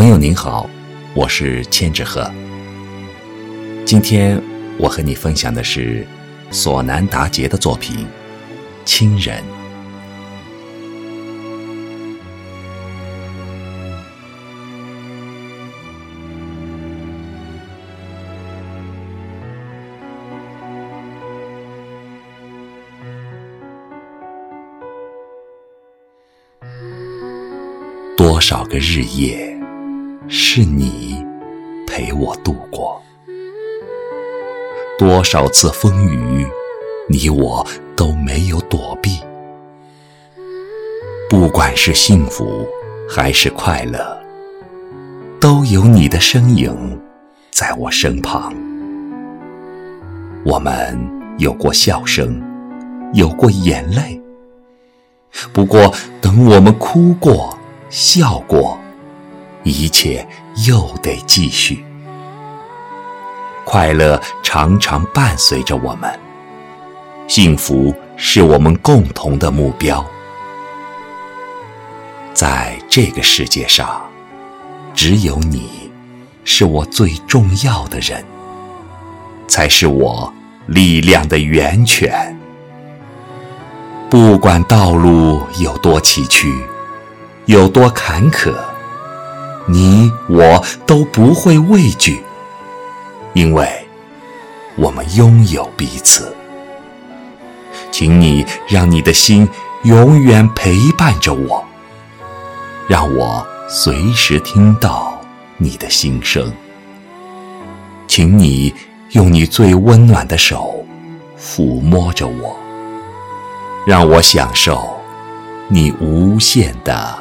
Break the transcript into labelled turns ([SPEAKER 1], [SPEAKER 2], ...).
[SPEAKER 1] 朋友您好，我是千纸鹤。今天我和你分享的是索南达杰的作品《亲人》。多少个日夜，是你陪我度过；多少次风雨，你我都没有躲避。不管是幸福还是快乐，都有你的身影在我身旁。我们有过笑声，有过眼泪。不过，等我们哭过。笑过，一切又得继续。快乐常常伴随着我们，幸福是我们共同的目标。在这个世界上，只有你是我最重要的人，才是我力量的源泉。不管道路有多崎岖。有多坎坷，你我都不会畏惧，因为我们拥有彼此。请你让你的心永远陪伴着我，让我随时听到你的心声。请你用你最温暖的手抚摸着我，让我享受你无限的。